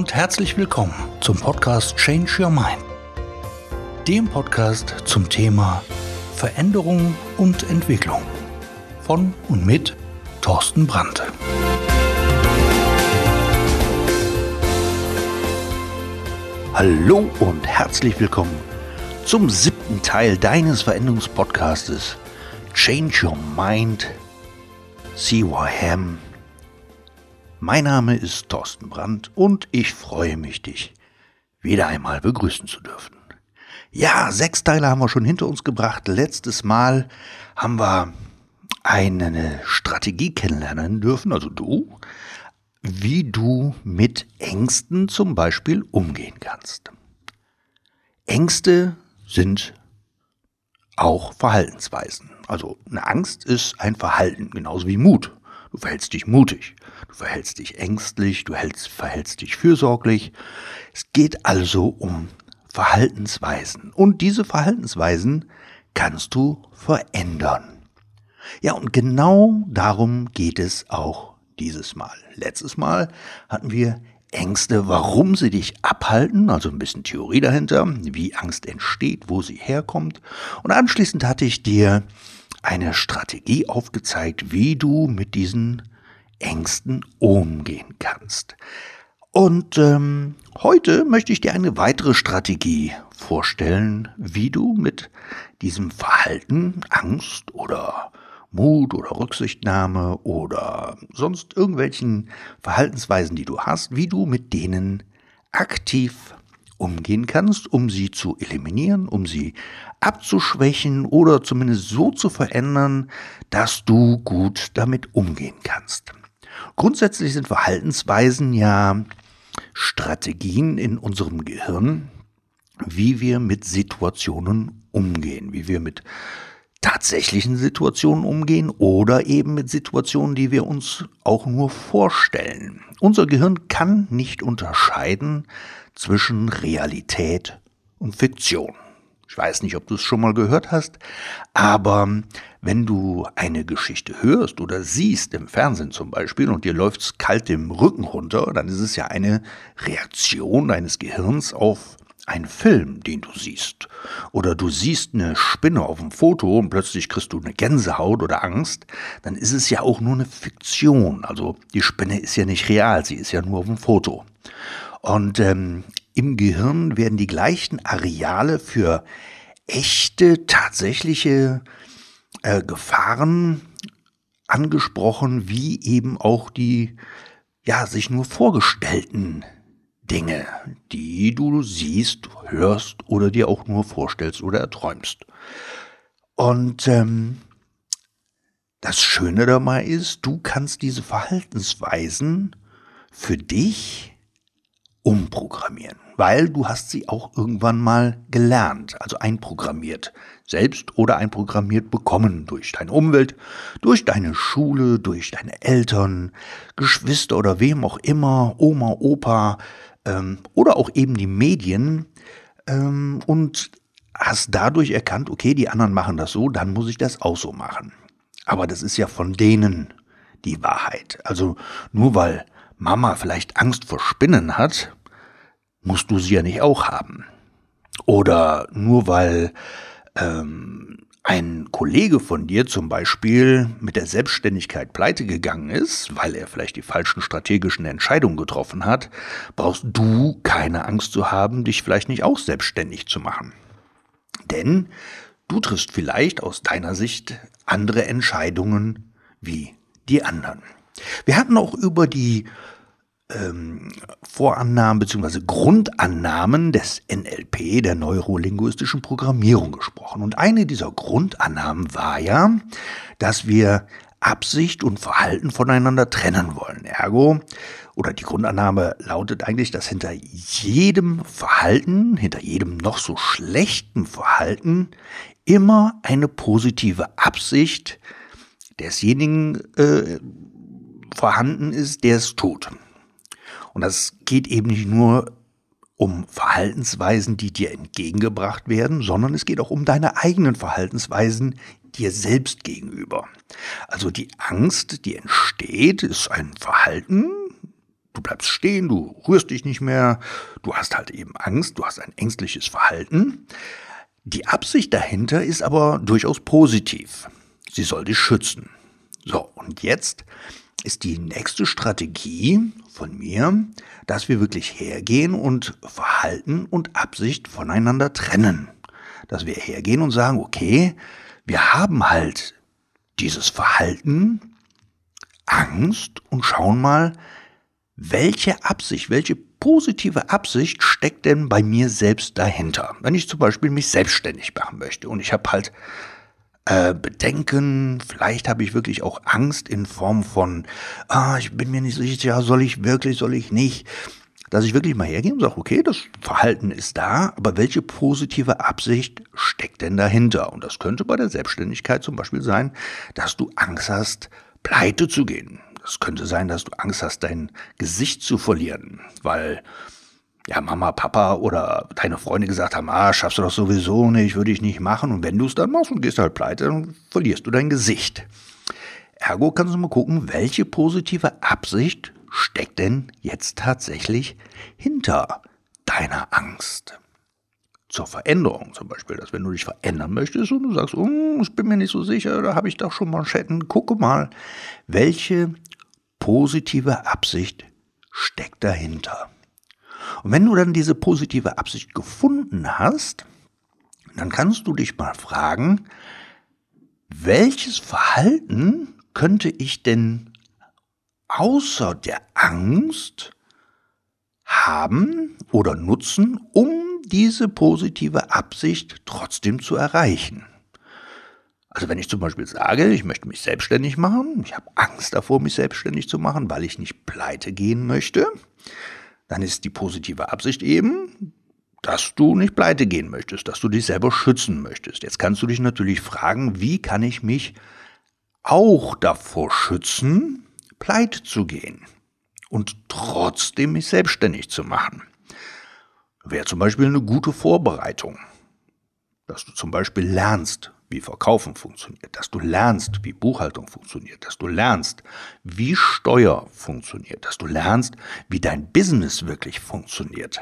und herzlich willkommen zum Podcast Change Your Mind. Dem Podcast zum Thema Veränderung und Entwicklung von und mit Thorsten Brandt. Hallo und herzlich willkommen zum siebten Teil deines Veränderungspodcastes Change Your Mind, Am. Mein Name ist Thorsten Brandt und ich freue mich, dich wieder einmal begrüßen zu dürfen. Ja, sechs Teile haben wir schon hinter uns gebracht. Letztes Mal haben wir eine Strategie kennenlernen dürfen, also du, wie du mit Ängsten zum Beispiel umgehen kannst. Ängste sind auch Verhaltensweisen. Also eine Angst ist ein Verhalten, genauso wie Mut. Du verhältst dich mutig, du verhältst dich ängstlich, du hältst, verhältst dich fürsorglich. Es geht also um Verhaltensweisen. Und diese Verhaltensweisen kannst du verändern. Ja, und genau darum geht es auch dieses Mal. Letztes Mal hatten wir Ängste, warum sie dich abhalten, also ein bisschen Theorie dahinter, wie Angst entsteht, wo sie herkommt. Und anschließend hatte ich dir eine Strategie aufgezeigt, wie du mit diesen Ängsten umgehen kannst. Und ähm, heute möchte ich dir eine weitere Strategie vorstellen, wie du mit diesem Verhalten, Angst oder Mut oder Rücksichtnahme oder sonst irgendwelchen Verhaltensweisen, die du hast, wie du mit denen aktiv umgehen kannst, um sie zu eliminieren, um sie abzuschwächen oder zumindest so zu verändern, dass du gut damit umgehen kannst. Grundsätzlich sind Verhaltensweisen ja Strategien in unserem Gehirn, wie wir mit Situationen umgehen, wie wir mit tatsächlichen Situationen umgehen oder eben mit Situationen, die wir uns auch nur vorstellen. Unser Gehirn kann nicht unterscheiden zwischen Realität und Fiktion. Ich weiß nicht, ob du es schon mal gehört hast, aber wenn du eine Geschichte hörst oder siehst im Fernsehen zum Beispiel und dir läuft's kalt im Rücken runter, dann ist es ja eine Reaktion deines Gehirns auf einen Film, den du siehst. Oder du siehst eine Spinne auf dem Foto und plötzlich kriegst du eine Gänsehaut oder Angst, dann ist es ja auch nur eine Fiktion. Also die Spinne ist ja nicht real, sie ist ja nur auf dem Foto. Und ähm, im Gehirn werden die gleichen Areale für echte, tatsächliche äh, Gefahren angesprochen, wie eben auch die ja sich nur vorgestellten Dinge, die du siehst, hörst oder dir auch nur vorstellst oder erträumst. Und ähm, das Schöne dabei ist, du kannst diese Verhaltensweisen für dich umprogrammieren, weil du hast sie auch irgendwann mal gelernt, also einprogrammiert, selbst oder einprogrammiert bekommen durch deine Umwelt, durch deine Schule, durch deine Eltern, Geschwister oder wem auch immer, Oma, Opa ähm, oder auch eben die Medien ähm, und hast dadurch erkannt, okay, die anderen machen das so, dann muss ich das auch so machen. Aber das ist ja von denen die Wahrheit. Also nur weil Mama vielleicht Angst vor Spinnen hat, musst du sie ja nicht auch haben. Oder nur weil ähm, ein Kollege von dir zum Beispiel mit der Selbstständigkeit pleite gegangen ist, weil er vielleicht die falschen strategischen Entscheidungen getroffen hat, brauchst du keine Angst zu haben, dich vielleicht nicht auch selbstständig zu machen. Denn du triffst vielleicht aus deiner Sicht andere Entscheidungen wie die anderen. Wir hatten auch über die ähm, Vorannahmen bzw. Grundannahmen des NLP, der neurolinguistischen Programmierung, gesprochen. Und eine dieser Grundannahmen war ja, dass wir Absicht und Verhalten voneinander trennen wollen. Ergo, oder die Grundannahme lautet eigentlich, dass hinter jedem Verhalten, hinter jedem noch so schlechten Verhalten immer eine positive Absicht desjenigen äh, vorhanden ist, der es tut. Und das geht eben nicht nur um Verhaltensweisen, die dir entgegengebracht werden, sondern es geht auch um deine eigenen Verhaltensweisen dir selbst gegenüber. Also die Angst, die entsteht, ist ein Verhalten, du bleibst stehen, du rührst dich nicht mehr, du hast halt eben Angst, du hast ein ängstliches Verhalten. Die Absicht dahinter ist aber durchaus positiv. Sie soll dich schützen. So, und jetzt ist die nächste Strategie von mir, dass wir wirklich hergehen und Verhalten und Absicht voneinander trennen. Dass wir hergehen und sagen, okay, wir haben halt dieses Verhalten, Angst und schauen mal, welche Absicht, welche positive Absicht steckt denn bei mir selbst dahinter? Wenn ich zum Beispiel mich selbstständig machen möchte und ich habe halt äh, Bedenken, vielleicht habe ich wirklich auch Angst in Form von, ah, ich bin mir nicht sicher, soll ich wirklich, soll ich nicht, dass ich wirklich mal hergehe und sage, okay, das Verhalten ist da, aber welche positive Absicht steckt denn dahinter? Und das könnte bei der Selbstständigkeit zum Beispiel sein, dass du Angst hast, pleite zu gehen. Es könnte sein, dass du Angst hast, dein Gesicht zu verlieren, weil ja Mama, Papa oder deine Freunde gesagt haben, ah, schaffst du doch sowieso nicht, würde ich nicht machen. Und wenn du es dann machst und gehst halt pleite, dann verlierst du dein Gesicht. Ergo kannst du mal gucken, welche positive Absicht steckt denn jetzt tatsächlich hinter deiner Angst zur Veränderung zum Beispiel, dass wenn du dich verändern möchtest und du sagst, oh, ich bin mir nicht so sicher, da habe ich doch schon Manschetten, gucke mal, welche positive Absicht steckt dahinter. Und wenn du dann diese positive Absicht gefunden hast, dann kannst du dich mal fragen, welches Verhalten könnte ich denn außer der Angst haben oder nutzen, um diese positive Absicht trotzdem zu erreichen. Also wenn ich zum Beispiel sage, ich möchte mich selbstständig machen, ich habe Angst davor, mich selbstständig zu machen, weil ich nicht pleite gehen möchte, dann ist die positive Absicht eben, dass du nicht pleite gehen möchtest, dass du dich selber schützen möchtest. Jetzt kannst du dich natürlich fragen, wie kann ich mich auch davor schützen, pleite zu gehen und trotzdem mich selbstständig zu machen wäre zum Beispiel eine gute Vorbereitung. Dass du zum Beispiel lernst, wie Verkaufen funktioniert, dass du lernst, wie Buchhaltung funktioniert, dass du lernst, wie Steuer funktioniert, dass du lernst, wie dein Business wirklich funktioniert.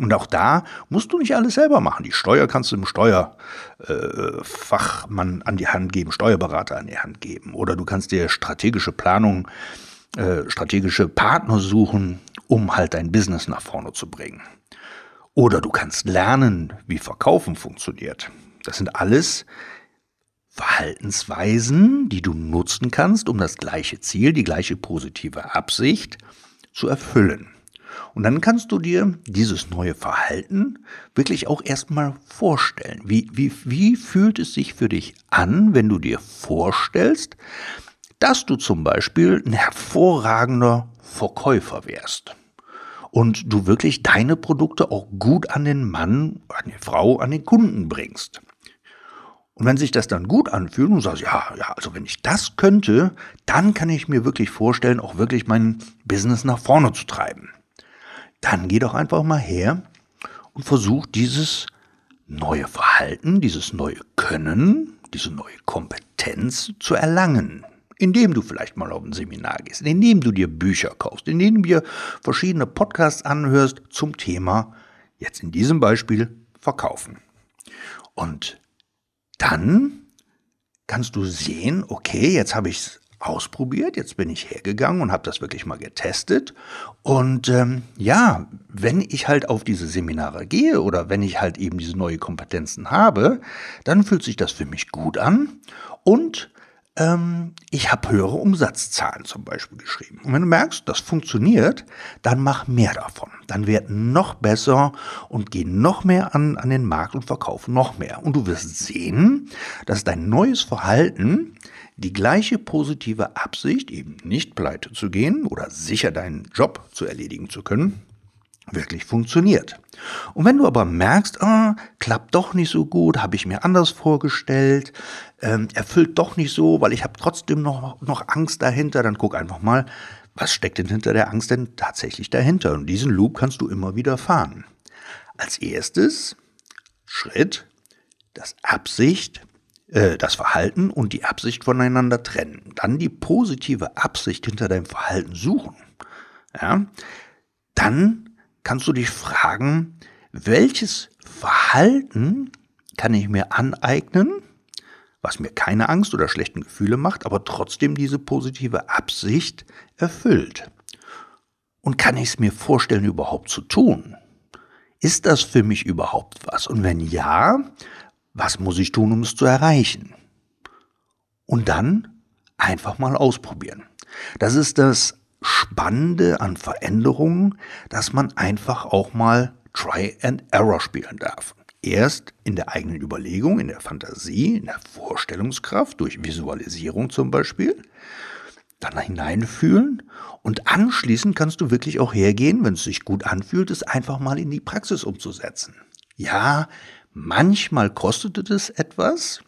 Und auch da musst du nicht alles selber machen. Die Steuer kannst du dem Steuerfachmann äh, an die Hand geben, Steuerberater an die Hand geben. Oder du kannst dir strategische Planung, äh, strategische Partner suchen, um halt dein Business nach vorne zu bringen. Oder du kannst lernen, wie Verkaufen funktioniert. Das sind alles Verhaltensweisen, die du nutzen kannst, um das gleiche Ziel, die gleiche positive Absicht zu erfüllen. Und dann kannst du dir dieses neue Verhalten wirklich auch erstmal vorstellen. Wie, wie, wie fühlt es sich für dich an, wenn du dir vorstellst, dass du zum Beispiel ein hervorragender Verkäufer wärst? und du wirklich deine Produkte auch gut an den Mann, an die Frau, an den Kunden bringst. Und wenn sich das dann gut anfühlt und sagst, ja, ja, also wenn ich das könnte, dann kann ich mir wirklich vorstellen, auch wirklich mein Business nach vorne zu treiben. Dann geh doch einfach mal her und versuch dieses neue Verhalten, dieses neue Können, diese neue Kompetenz zu erlangen indem du vielleicht mal auf ein Seminar gehst, indem du dir Bücher kaufst, indem du dir verschiedene Podcasts anhörst zum Thema, jetzt in diesem Beispiel, Verkaufen. Und dann kannst du sehen, okay, jetzt habe ich es ausprobiert, jetzt bin ich hergegangen und habe das wirklich mal getestet. Und ähm, ja, wenn ich halt auf diese Seminare gehe oder wenn ich halt eben diese neue Kompetenzen habe, dann fühlt sich das für mich gut an und ähm, ich habe höhere Umsatzzahlen zum Beispiel geschrieben. Und wenn du merkst, das funktioniert, dann mach mehr davon. Dann werd noch besser und geh noch mehr an, an den Markt und verkauf noch mehr. Und du wirst sehen, dass dein neues Verhalten die gleiche positive Absicht, eben nicht pleite zu gehen oder sicher deinen Job zu erledigen zu können, wirklich funktioniert. Und wenn du aber merkst, ah, klappt doch nicht so gut, habe ich mir anders vorgestellt, ähm, erfüllt doch nicht so, weil ich habe trotzdem noch, noch Angst dahinter, dann guck einfach mal, was steckt denn hinter der Angst denn tatsächlich dahinter? Und diesen Loop kannst du immer wieder fahren. Als erstes Schritt, das Absicht, äh, das Verhalten und die Absicht voneinander trennen. Dann die positive Absicht hinter deinem Verhalten suchen. ja, dann kannst du dich fragen, welches Verhalten kann ich mir aneignen, was mir keine Angst oder schlechten Gefühle macht, aber trotzdem diese positive Absicht erfüllt. Und kann ich es mir vorstellen, überhaupt zu tun? Ist das für mich überhaupt was? Und wenn ja, was muss ich tun, um es zu erreichen? Und dann einfach mal ausprobieren. Das ist das Spannende an Veränderungen, dass man einfach auch mal Try and Error spielen darf. Erst in der eigenen Überlegung, in der Fantasie, in der Vorstellungskraft, durch Visualisierung zum Beispiel, dann hineinfühlen und anschließend kannst du wirklich auch hergehen, wenn es sich gut anfühlt, es einfach mal in die Praxis umzusetzen. Ja, manchmal kostet es etwas.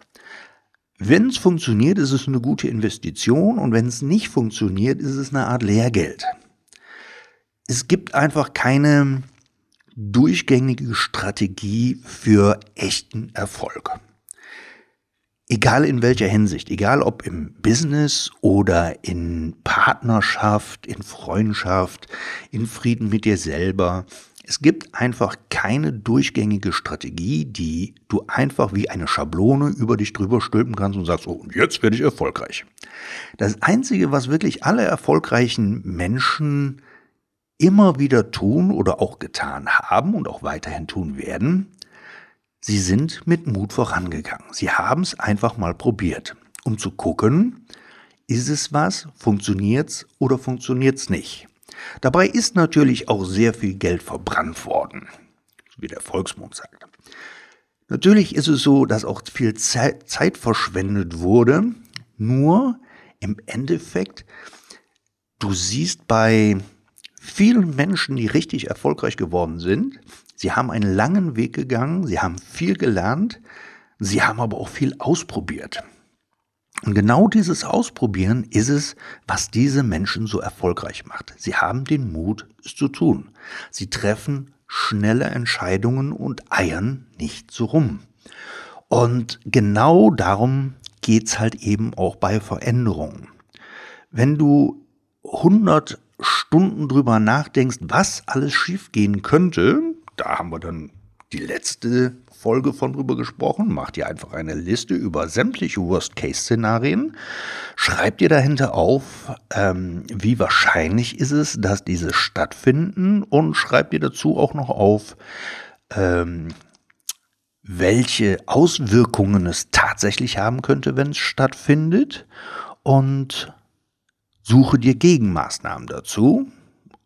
Wenn es funktioniert, ist es eine gute Investition und wenn es nicht funktioniert, ist es eine Art Lehrgeld. Es gibt einfach keine durchgängige Strategie für echten Erfolg. Egal in welcher Hinsicht, egal ob im Business oder in Partnerschaft, in Freundschaft, in Frieden mit dir selber. Es gibt einfach keine durchgängige Strategie, die du einfach wie eine Schablone über dich drüber stülpen kannst und sagst, oh, und jetzt werde ich erfolgreich. Das Einzige, was wirklich alle erfolgreichen Menschen immer wieder tun oder auch getan haben und auch weiterhin tun werden, Sie sind mit Mut vorangegangen. Sie haben es einfach mal probiert, um zu gucken, ist es was, funktioniert's oder funktioniert's nicht. Dabei ist natürlich auch sehr viel Geld verbrannt worden, wie der Volksmund sagt. Natürlich ist es so, dass auch viel Zeit verschwendet wurde, nur im Endeffekt, du siehst bei vielen Menschen, die richtig erfolgreich geworden sind, Sie haben einen langen Weg gegangen, sie haben viel gelernt, sie haben aber auch viel ausprobiert. Und genau dieses Ausprobieren ist es, was diese Menschen so erfolgreich macht. Sie haben den Mut, es zu tun. Sie treffen schnelle Entscheidungen und eiern nicht so rum. Und genau darum geht's halt eben auch bei Veränderungen. Wenn du 100 Stunden drüber nachdenkst, was alles schiefgehen könnte, da haben wir dann die letzte Folge von drüber gesprochen. Macht ihr einfach eine Liste über sämtliche Worst-Case-Szenarien. Schreibt ihr dahinter auf, ähm, wie wahrscheinlich ist es, dass diese stattfinden und schreibt ihr dazu auch noch auf, ähm, welche Auswirkungen es tatsächlich haben könnte, wenn es stattfindet. Und suche dir Gegenmaßnahmen dazu.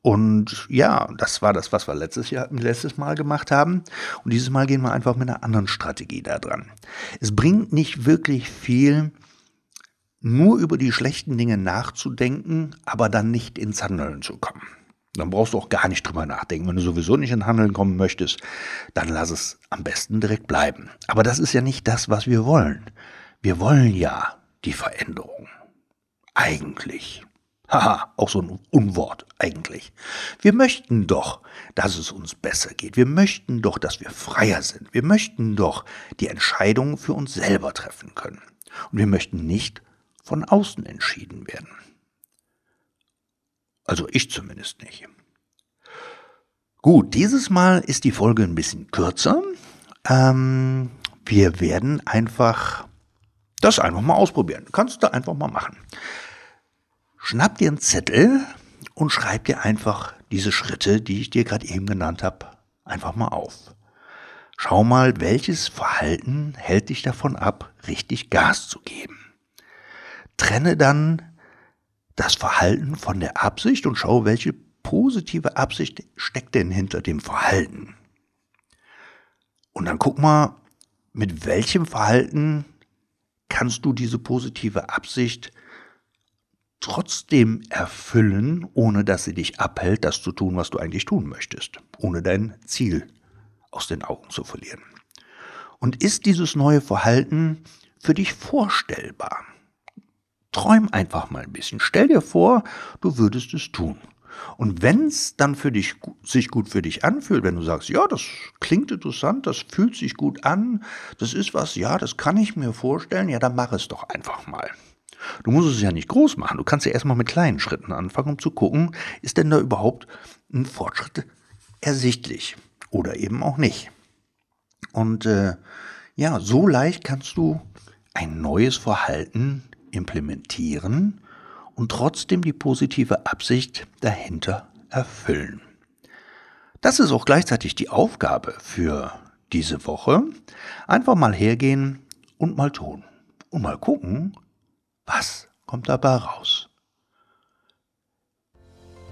Und ja, das war das, was wir letztes Jahr, letztes Mal gemacht haben. Und dieses Mal gehen wir einfach mit einer anderen Strategie da dran. Es bringt nicht wirklich viel, nur über die schlechten Dinge nachzudenken, aber dann nicht ins Handeln zu kommen. Dann brauchst du auch gar nicht drüber nachdenken. Wenn du sowieso nicht in Handeln kommen möchtest, dann lass es am besten direkt bleiben. Aber das ist ja nicht das, was wir wollen. Wir wollen ja die Veränderung. Eigentlich. Haha, auch so ein Unwort eigentlich. Wir möchten doch, dass es uns besser geht. Wir möchten doch, dass wir freier sind. Wir möchten doch die Entscheidungen für uns selber treffen können. Und wir möchten nicht von außen entschieden werden. Also ich zumindest nicht. Gut, dieses Mal ist die Folge ein bisschen kürzer. Ähm, wir werden einfach das einfach mal ausprobieren. Kannst du einfach mal machen. Schnapp dir einen Zettel und schreib dir einfach diese Schritte, die ich dir gerade eben genannt habe, einfach mal auf. Schau mal, welches Verhalten hält dich davon ab, richtig Gas zu geben. Trenne dann das Verhalten von der Absicht und schau, welche positive Absicht steckt denn hinter dem Verhalten. Und dann guck mal, mit welchem Verhalten kannst du diese positive Absicht trotzdem erfüllen, ohne dass sie dich abhält, das zu tun, was du eigentlich tun möchtest, ohne dein Ziel aus den Augen zu verlieren. Und ist dieses neue Verhalten für dich vorstellbar? Träum einfach mal ein bisschen. Stell dir vor, du würdest es tun. Und wenn es dann für dich sich gut für dich anfühlt, wenn du sagst, ja, das klingt interessant, das fühlt sich gut an, das ist was, ja, das kann ich mir vorstellen, ja, dann mach es doch einfach mal. Du musst es ja nicht groß machen. Du kannst ja erstmal mit kleinen Schritten anfangen, um zu gucken, ist denn da überhaupt ein Fortschritt ersichtlich oder eben auch nicht. Und äh, ja, so leicht kannst du ein neues Verhalten implementieren und trotzdem die positive Absicht dahinter erfüllen. Das ist auch gleichzeitig die Aufgabe für diese Woche. Einfach mal hergehen und mal tun. Und mal gucken, was kommt dabei raus.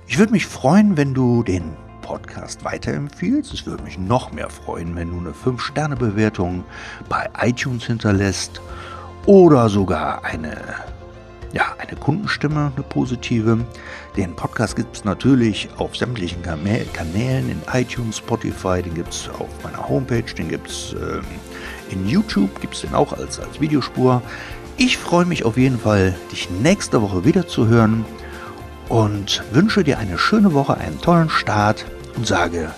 Ich würde mich freuen, wenn du den Podcast weiterempfiehlst. Es würde mich noch mehr freuen, wenn du eine 5-Sterne-Bewertung bei iTunes hinterlässt oder sogar eine, ja, eine Kundenstimme, eine positive. Den Podcast gibt es natürlich auf sämtlichen Kanälen in iTunes, Spotify, den gibt es auf meiner Homepage, den gibt es ähm, in YouTube, gibt es den auch als, als Videospur. Ich freue mich auf jeden Fall, dich nächste Woche wieder zu hören und wünsche dir eine schöne Woche, einen tollen Start und sage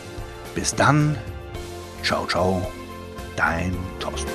bis dann, ciao, ciao, dein Thorsten.